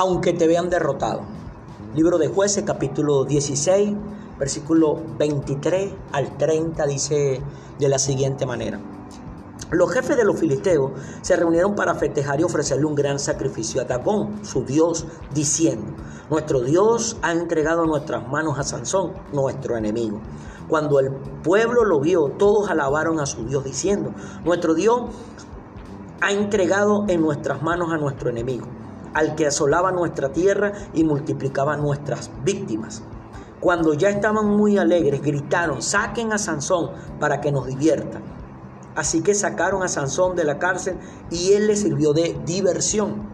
aunque te vean derrotado. Libro de jueces capítulo 16, versículo 23 al 30 dice de la siguiente manera. Los jefes de los filisteos se reunieron para festejar y ofrecerle un gran sacrificio a Dagón, su dios, diciendo, nuestro Dios ha entregado nuestras manos a Sansón, nuestro enemigo. Cuando el pueblo lo vio, todos alabaron a su Dios diciendo, nuestro Dios ha entregado en nuestras manos a nuestro enemigo, al que asolaba nuestra tierra y multiplicaba nuestras víctimas. Cuando ya estaban muy alegres, gritaron, saquen a Sansón para que nos divierta. Así que sacaron a Sansón de la cárcel y él le sirvió de diversión.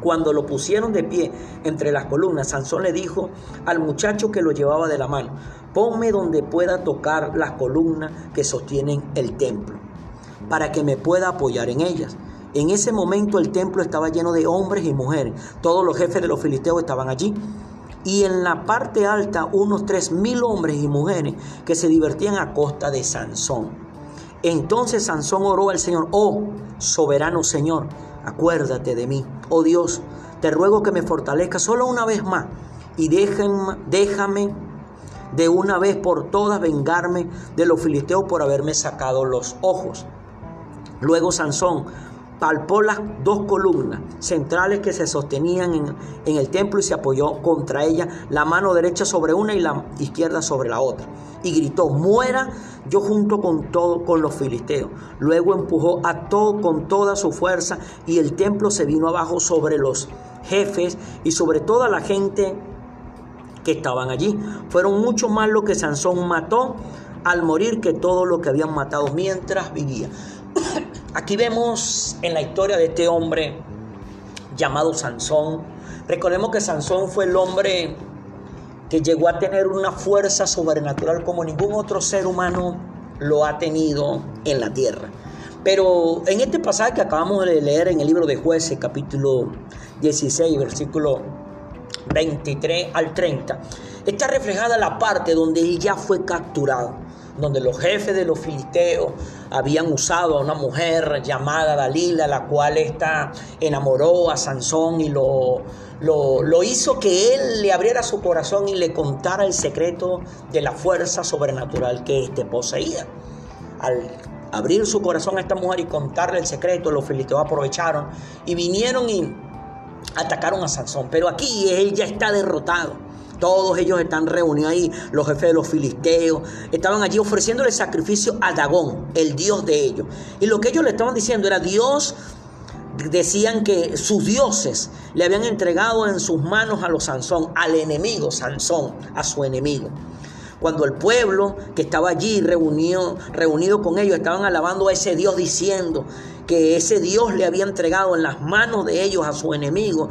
Cuando lo pusieron de pie entre las columnas, Sansón le dijo al muchacho que lo llevaba de la mano, ponme donde pueda tocar las columnas que sostienen el templo, para que me pueda apoyar en ellas. En ese momento el templo estaba lleno de hombres y mujeres. Todos los jefes de los filisteos estaban allí. Y en la parte alta unos tres mil hombres y mujeres que se divertían a costa de Sansón. Entonces Sansón oró al Señor, oh soberano Señor, acuérdate de mí. Oh Dios, te ruego que me fortalezca solo una vez más y déjame, déjame de una vez por todas vengarme de los filisteos por haberme sacado los ojos. Luego Sansón palpó las dos columnas centrales que se sostenían en, en, el templo y se apoyó contra ella la mano derecha sobre una y la izquierda sobre la otra. Y gritó, muera yo junto con todo con los filisteos. Luego empujó a todo con toda su fuerza y el templo se vino abajo sobre los jefes y sobre toda la gente que estaban allí. Fueron mucho más lo que Sansón mató al morir que todo lo que habían matado mientras vivía. Aquí vemos en la historia de este hombre llamado Sansón. Recordemos que Sansón fue el hombre que llegó a tener una fuerza sobrenatural como ningún otro ser humano lo ha tenido en la tierra. Pero en este pasaje que acabamos de leer en el libro de jueces, capítulo 16, versículo 23 al 30, está reflejada la parte donde él ya fue capturado donde los jefes de los filisteos habían usado a una mujer llamada Dalila, la cual esta enamoró a Sansón y lo, lo, hizo que él le abriera su corazón y le contara el secreto de la fuerza sobrenatural que éste poseía. Al abrir su corazón a esta mujer y contarle el secreto, los filisteos aprovecharon y vinieron y atacaron a Sansón. Pero aquí él ya está derrotado. Todos ellos están reunidos ahí, los jefes de los filisteos, estaban allí ofreciéndole sacrificio a Dagón, el dios de ellos. Y lo que ellos le estaban diciendo era Dios, decían que sus dioses le habían entregado en sus manos a los Sansón, al enemigo Sansón, a su enemigo. Cuando el pueblo que estaba allí reunido, reunido con ellos estaban alabando a ese Dios diciendo que ese Dios le había entregado en las manos de ellos a su enemigo,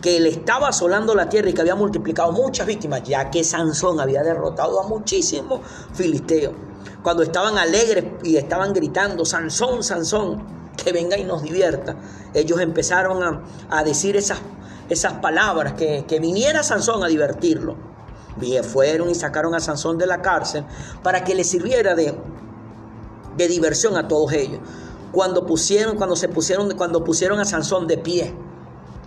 que le estaba asolando la tierra y que había multiplicado muchas víctimas, ya que Sansón había derrotado a muchísimos filisteos. Cuando estaban alegres y estaban gritando, Sansón, Sansón, que venga y nos divierta, ellos empezaron a, decir esas, esas palabras, que, que viniera Sansón a divertirlo. Y fueron y sacaron a Sansón de la cárcel para que le sirviera de, de diversión a todos ellos. Cuando pusieron, cuando se pusieron, cuando pusieron a Sansón de pie,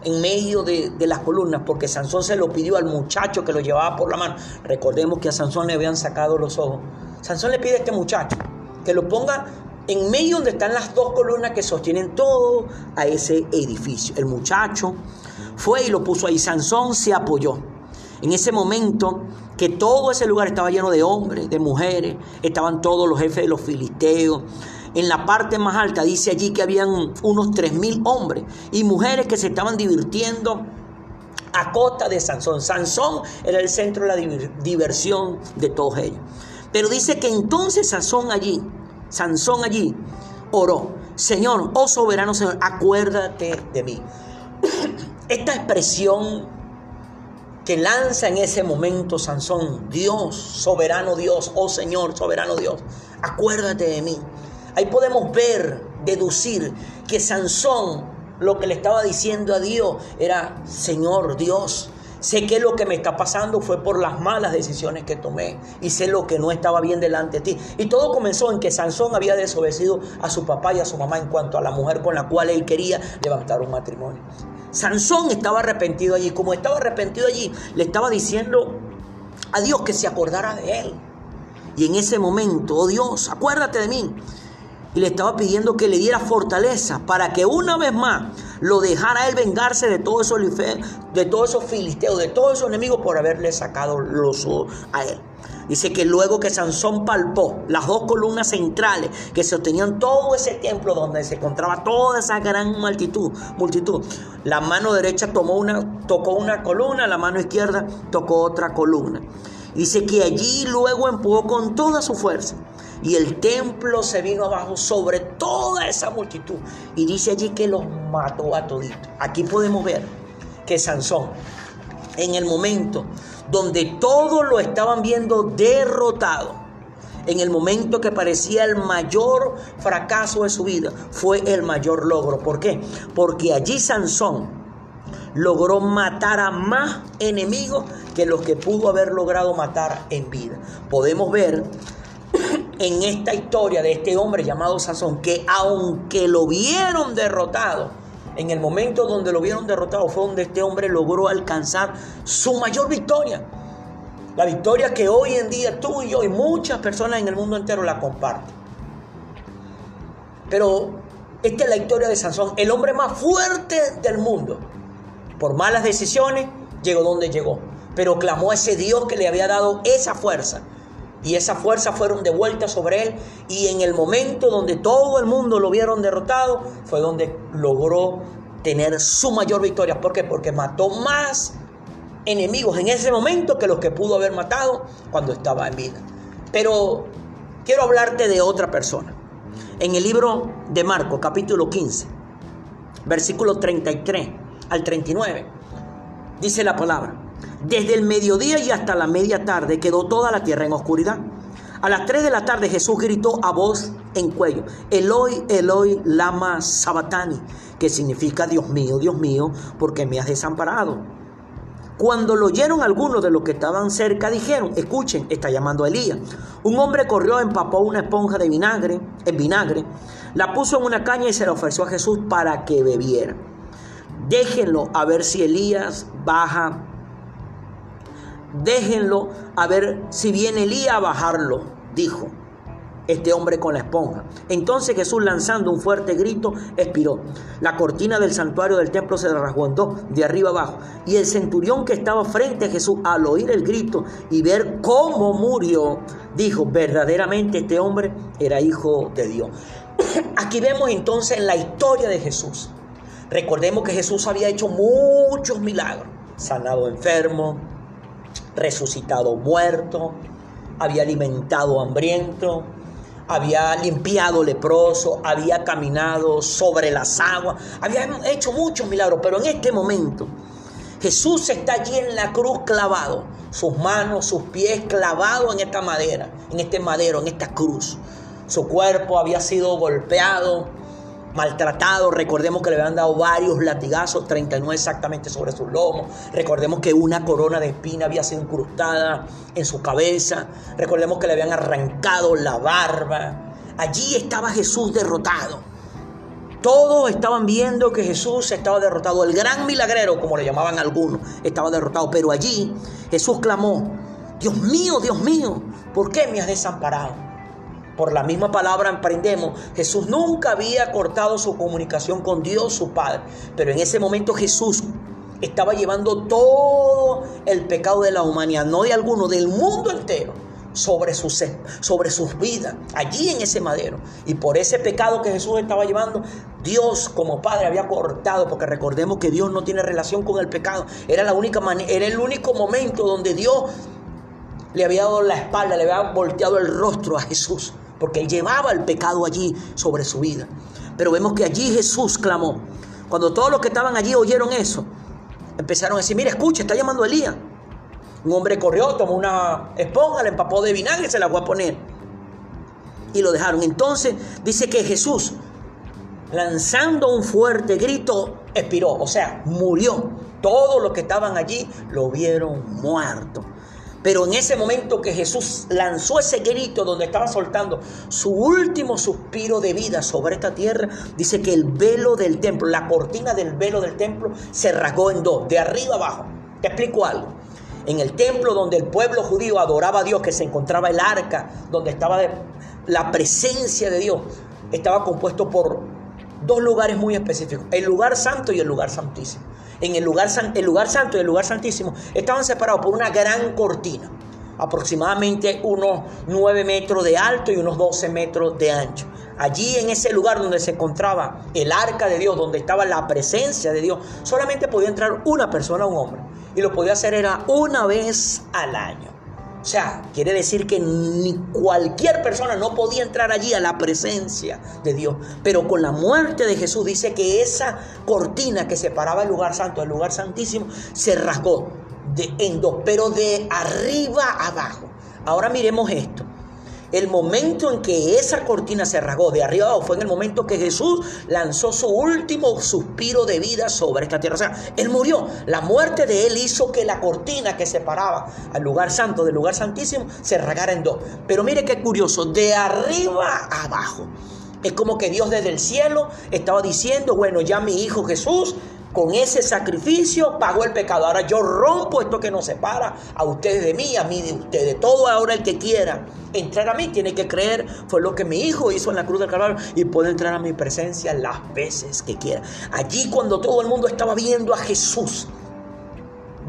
en medio de, las columnas, porque Sansón se lo pidió al muchacho que lo llevaba por la mano. Recordemos que a Sansón le habían sacado los ojos. Sansón le pide a este muchacho que lo ponga en medio donde están las dos columnas que sostienen todo a ese edificio. El muchacho fue y lo puso ahí. Sansón se apoyó. En ese momento que todo ese lugar estaba lleno de hombres, de mujeres, estaban todos los jefes de los filisteos, en la parte más alta dice allí que habían unos 3.000 hombres y mujeres que se estaban divirtiendo a costa de Sansón. Sansón era el centro de la diversión de todos ellos. Pero dice que entonces Sansón allí, Sansón allí oró, Señor, oh soberano Señor, acuérdate de mí. Esta expresión que lanza en ese momento Sansón, Dios, soberano Dios, oh Señor, soberano Dios, acuérdate de mí. Ahí podemos ver, deducir que Sansón lo que le estaba diciendo a Dios era, Señor Dios, Sé que lo que me está pasando fue por las malas decisiones que tomé y sé lo que no estaba bien delante de ti. Y todo comenzó en que Sansón había desobedecido a su papá y a su mamá en cuanto a la mujer con la cual él quería levantar un matrimonio. Sansón estaba arrepentido allí. Como estaba arrepentido allí, le estaba diciendo a Dios que se acordara de él. Y en ese momento, oh Dios, acuérdate de mí y le estaba pidiendo que le diera fortaleza para que una vez más lo dejara él vengarse de todos esos, de esos filisteos, de todos esos enemigos por haberle sacado los ojos a él. Dice que luego que Sansón palpó las dos columnas centrales que sostenían todo ese templo donde se encontraba toda esa gran multitud, multitud. La mano derecha tomó una, tocó una columna, la mano izquierda tocó otra columna. Dice que allí luego empujó con toda su fuerza y el templo se vino abajo sobre toda esa multitud. Y dice allí que los mató a toditos. Aquí podemos ver que Sansón, en el momento donde todos lo estaban viendo derrotado, en el momento que parecía el mayor fracaso de su vida, fue el mayor logro. ¿Por qué? Porque allí Sansón logró matar a más enemigos que los que pudo haber logrado matar en vida. Podemos ver en esta historia de este hombre llamado Sansón, que aunque lo vieron derrotado, en el momento donde lo vieron derrotado fue donde este hombre logró alcanzar su mayor victoria. La victoria que hoy en día tú y yo y muchas personas en el mundo entero la comparten. Pero esta es la historia de Sansón, el hombre más fuerte del mundo. Por malas decisiones llegó donde llegó, pero clamó a ese Dios que le había dado esa fuerza y esa fuerza fueron devueltas sobre él y en el momento donde todo el mundo lo vieron derrotado fue donde logró tener su mayor victoria. ¿Por qué? Porque mató más enemigos en ese momento que los que pudo haber matado cuando estaba en vida. Pero quiero hablarte de otra persona. En el libro de Marcos, capítulo 15, versículo 33 al 39, dice la palabra. Desde el mediodía y hasta la media tarde quedó toda la tierra en oscuridad. A las 3 de la tarde Jesús gritó a voz en cuello, Eloi, Eloi, lama sabatani, que significa Dios mío, Dios mío, porque me has desamparado. Cuando lo oyeron algunos de los que estaban cerca, dijeron, escuchen, está llamando a Elías. Un hombre corrió, empapó una esponja de vinagre, en vinagre, la puso en una caña y se la ofreció a Jesús para que bebiera. Déjenlo a ver si Elías baja déjenlo a ver si viene Elías a bajarlo, dijo este hombre con la esponja. Entonces Jesús lanzando un fuerte grito expiró. La cortina del santuario del templo se rasgó de arriba abajo. Y el centurión que estaba frente a Jesús al oír el grito y ver cómo murió, dijo, verdaderamente este hombre era hijo de Dios. Aquí vemos entonces en la historia de Jesús. Recordemos que Jesús había hecho muchos milagros. Sanado enfermo resucitado muerto, había alimentado hambriento, había limpiado leproso, había caminado sobre las aguas, había hecho muchos milagros, pero en este momento Jesús está allí en la cruz clavado, sus manos, sus pies clavados en esta madera, en este madero, en esta cruz. Su cuerpo había sido golpeado, maltratado. Recordemos que le habían dado varios latigazos, 39 exactamente sobre sus lomos. Recordemos que una corona de espina había sido incrustada en su cabeza. Recordemos que le habían arrancado la barba. Allí estaba Jesús derrotado. Todos estaban viendo que Jesús estaba derrotado. El gran milagrero, como le llamaban algunos, estaba derrotado. Pero allí Jesús clamó, Dios mío, Dios mío, ¿por qué me has desamparado? Por la misma palabra emprendemos, Jesús nunca había cortado su comunicación con Dios su Padre, pero en ese momento Jesús estaba llevando todo el pecado de la humanidad, no de alguno, del mundo entero, sobre sus, sobre sus vidas, allí en ese madero. Y por ese pecado que Jesús estaba llevando, Dios como Padre había cortado, porque recordemos que Dios no tiene relación con el pecado. Era, la única era el único momento donde Dios le había dado la espalda, le había volteado el rostro a Jesús porque él llevaba el pecado allí sobre su vida. Pero vemos que allí Jesús clamó. Cuando todos los que estaban allí oyeron eso, empezaron a decir, mira, escucha, está llamando a Elías. Un hombre corrió, tomó una esponja, le empapó de vinagre se la fue a poner. Y lo dejaron. Entonces dice que Jesús, lanzando un fuerte grito, expiró, o sea, murió. Todos los que estaban allí lo vieron muerto. Pero en ese momento que Jesús lanzó ese grito donde estaba soltando su último suspiro de vida sobre esta tierra, dice que el velo del templo, la cortina del velo del templo se rasgó en dos, de arriba abajo. Te explico algo. En el templo donde el pueblo judío adoraba a Dios, que se encontraba el arca, donde estaba la presencia de Dios, estaba compuesto por dos lugares muy específicos, el lugar santo y el lugar santísimo en el lugar, el lugar santo y el lugar santísimo estaban separados por una gran cortina, aproximadamente unos 9 metros de alto y unos 12 metros de ancho. Allí en ese lugar donde se encontraba el arca de Dios, donde estaba la presencia de Dios, solamente podía entrar una persona, un hombre. Y lo podía hacer era una vez al año. O sea, quiere decir que ni cualquier persona no podía entrar allí a la presencia de Dios. Pero con la muerte de Jesús dice que esa cortina que separaba el lugar santo del lugar santísimo se rasgó de, en dos, pero de arriba abajo. Ahora miremos esto. El momento en que esa cortina se rasgó de arriba abajo fue en el momento que Jesús lanzó su último suspiro de vida sobre esta tierra. O sea, Él murió. La muerte de Él hizo que la cortina que separaba al lugar santo del lugar santísimo se rasgara en dos. Pero mire qué curioso, de arriba abajo. Es como que Dios desde el cielo estaba diciendo, bueno, ya mi hijo Jesús con ese sacrificio pagó el pecado. Ahora yo rompo esto que nos separa a ustedes de mí, a mí de ustedes. Todo ahora el que quiera entrar a mí tiene que creer. Fue lo que mi hijo hizo en la cruz del Calvario y puede entrar a mi presencia las veces que quiera. Allí cuando todo el mundo estaba viendo a Jesús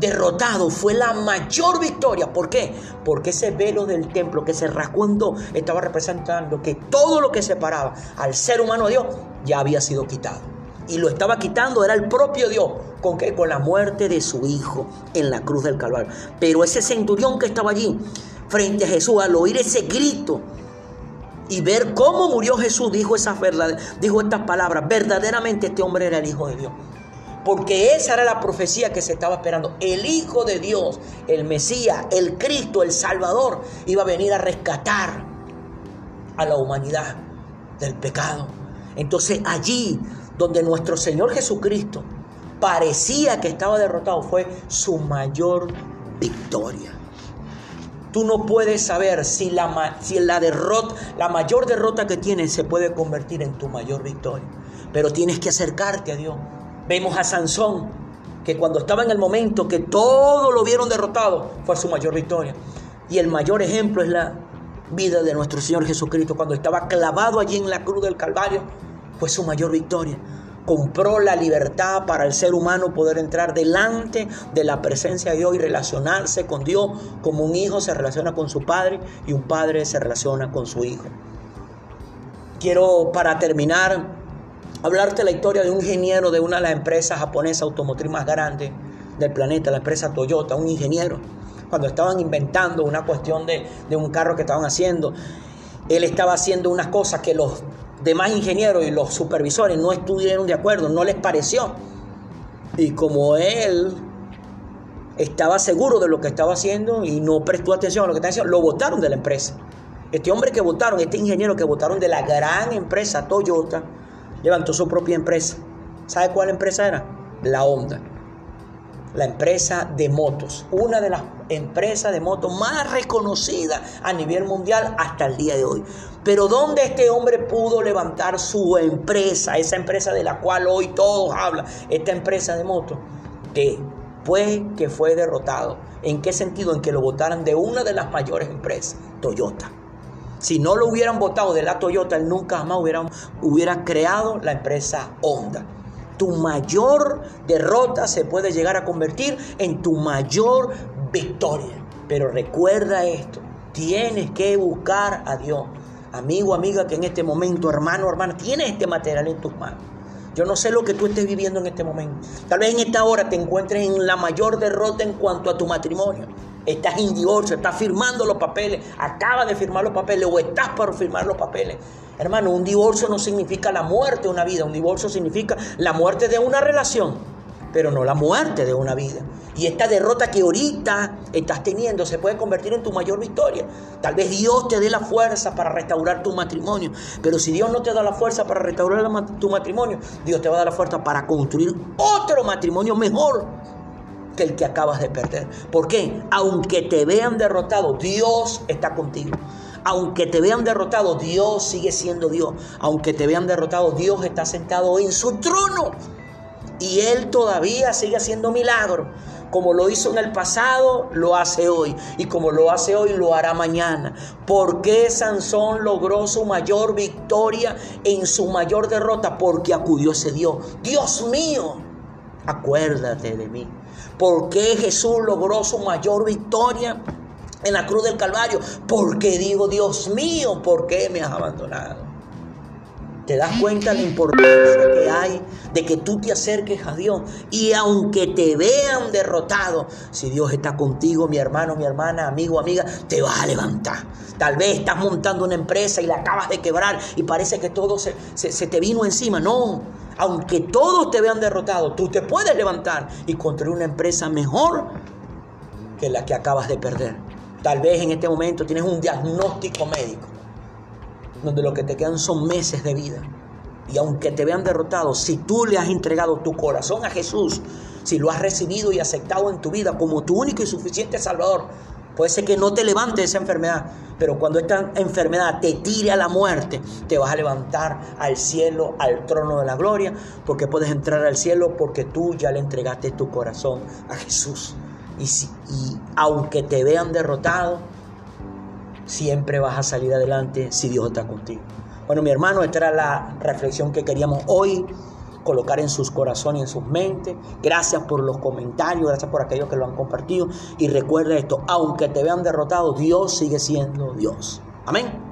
derrotado fue la mayor victoria. ¿Por qué? Porque ese velo del templo que se rasgó estaba representando que todo lo que separaba al ser humano de Dios ya había sido quitado y lo estaba quitando era el propio Dios. ¿Con qué? Con la muerte de su hijo en la cruz del Calvario. Pero ese centurión que estaba allí, frente a Jesús, al oír ese grito y ver cómo murió Jesús, dijo, esas dijo estas palabras. Verdaderamente este hombre era el Hijo de Dios. Porque esa era la profecía que se estaba esperando. El Hijo de Dios, el Mesías, el Cristo, el Salvador, iba a venir a rescatar a la humanidad del pecado. Entonces allí donde nuestro Señor Jesucristo parecía que estaba derrotado, fue su mayor victoria. Tú no puedes saber si la, derrota, la mayor derrota que tienes se puede convertir en tu mayor victoria. Pero tienes que acercarte a Dios. Vemos a Sansón, que cuando estaba en el momento que todos lo vieron derrotado, fue su mayor victoria. Y el mayor ejemplo es la vida de nuestro Señor Jesucristo, cuando estaba clavado allí en la cruz del Calvario fue su mayor victoria. Compró la libertad para el ser humano poder entrar delante de la presencia de Dios y relacionarse con Dios como un hijo se relaciona con su padre y un padre se relaciona con su hijo. Quiero para terminar hablarte la historia de un ingeniero de una de las empresas japonesas automotriz más grandes del planeta, la empresa Toyota, un ingeniero, cuando estaban inventando una cuestión de, de un carro que estaban haciendo, él estaba haciendo unas cosas que los demás ingenieros y los supervisores no estuvieron de acuerdo, no les pareció. Y como él estaba seguro de lo que estaba haciendo y no prestó atención a lo que estaba haciendo, lo votaron de la empresa. Este hombre que votaron, este ingeniero que votaron de la gran empresa Toyota, levantó su propia empresa. ¿Sabe cuál empresa era? La Honda la empresa de motos, una de las empresas de motos más reconocidas a nivel mundial hasta el día de hoy. Pero ¿dónde este hombre pudo levantar su empresa, esa empresa de la cual hoy todos hablan, esta empresa de motos? Que fue que fue derrotado. ¿En qué sentido? En que lo votaran de una de las mayores empresas, Toyota. Si no lo hubieran votado de la Toyota, él nunca jamás hubiera, hubiera creado la empresa Honda tu mayor derrota se puede llegar a convertir en tu mayor victoria. Pero recuerda esto, tienes que buscar a Dios. Amigo, amiga, que en este momento, hermano, hermana, tienes este material en tus manos. Yo no sé lo que tú estés viviendo en este momento. Tal vez en esta hora te encuentres en la mayor derrota en cuanto a tu matrimonio. Estás en divorcio, estás firmando los papeles, acabas de firmar los papeles o estás por firmar los papeles. Hermano, un divorcio no significa la muerte de una vida, un divorcio significa la muerte de una relación, pero no la muerte de una vida. Y esta derrota que ahorita estás teniendo se puede convertir en tu mayor victoria. Tal vez Dios te dé la fuerza para restaurar tu matrimonio, pero si Dios no te da la fuerza para restaurar tu matrimonio, Dios te va a dar la fuerza para construir otro matrimonio mejor que el que acabas de perder. ¿Por qué? Aunque te vean derrotado, Dios está contigo. Aunque te vean derrotado, Dios sigue siendo Dios. Aunque te vean derrotado, Dios está sentado en su trono. Y Él todavía sigue haciendo milagros. Como lo hizo en el pasado, lo hace hoy. Y como lo hace hoy, lo hará mañana. ¿Por qué Sansón logró su mayor victoria en su mayor derrota? Porque acudió ese Dios. Dios mío, acuérdate de mí. ¿Por qué Jesús logró su mayor victoria? en la cruz del Calvario, porque digo, Dios mío, ¿por qué me has abandonado? ¿Te das cuenta la importancia que hay de que tú te acerques a Dios? Y aunque te vean derrotado, si Dios está contigo, mi hermano, mi hermana, amigo, amiga, te vas a levantar. Tal vez estás montando una empresa y la acabas de quebrar y parece que todo se, se te vino encima. No, aunque todos te vean derrotado, tú te puedes levantar y construir una empresa mejor que la que acabas de perder. Tal vez en este momento tienes un diagnóstico médico donde lo que te quedan son meses de vida. Y aunque te vean derrotado, si tú le has entregado tu corazón a Jesús, si lo has recibido y aceptado en tu vida como tu único y suficiente Salvador, puede ser que no te levante esa enfermedad, pero cuando esta enfermedad te tire a la muerte, te vas a levantar al cielo, al trono de la gloria, porque puedes entrar al cielo porque tú ya le entregaste tu corazón a Jesús. Y, y aunque te vean derrotado, siempre vas a salir adelante si Dios está contigo. Bueno, mi hermano, esta era la reflexión que queríamos hoy colocar en sus corazones y en sus mentes. Gracias por los comentarios, gracias por aquellos que lo han compartido. Y recuerda esto, aunque te vean derrotado, Dios sigue siendo Dios. Amén.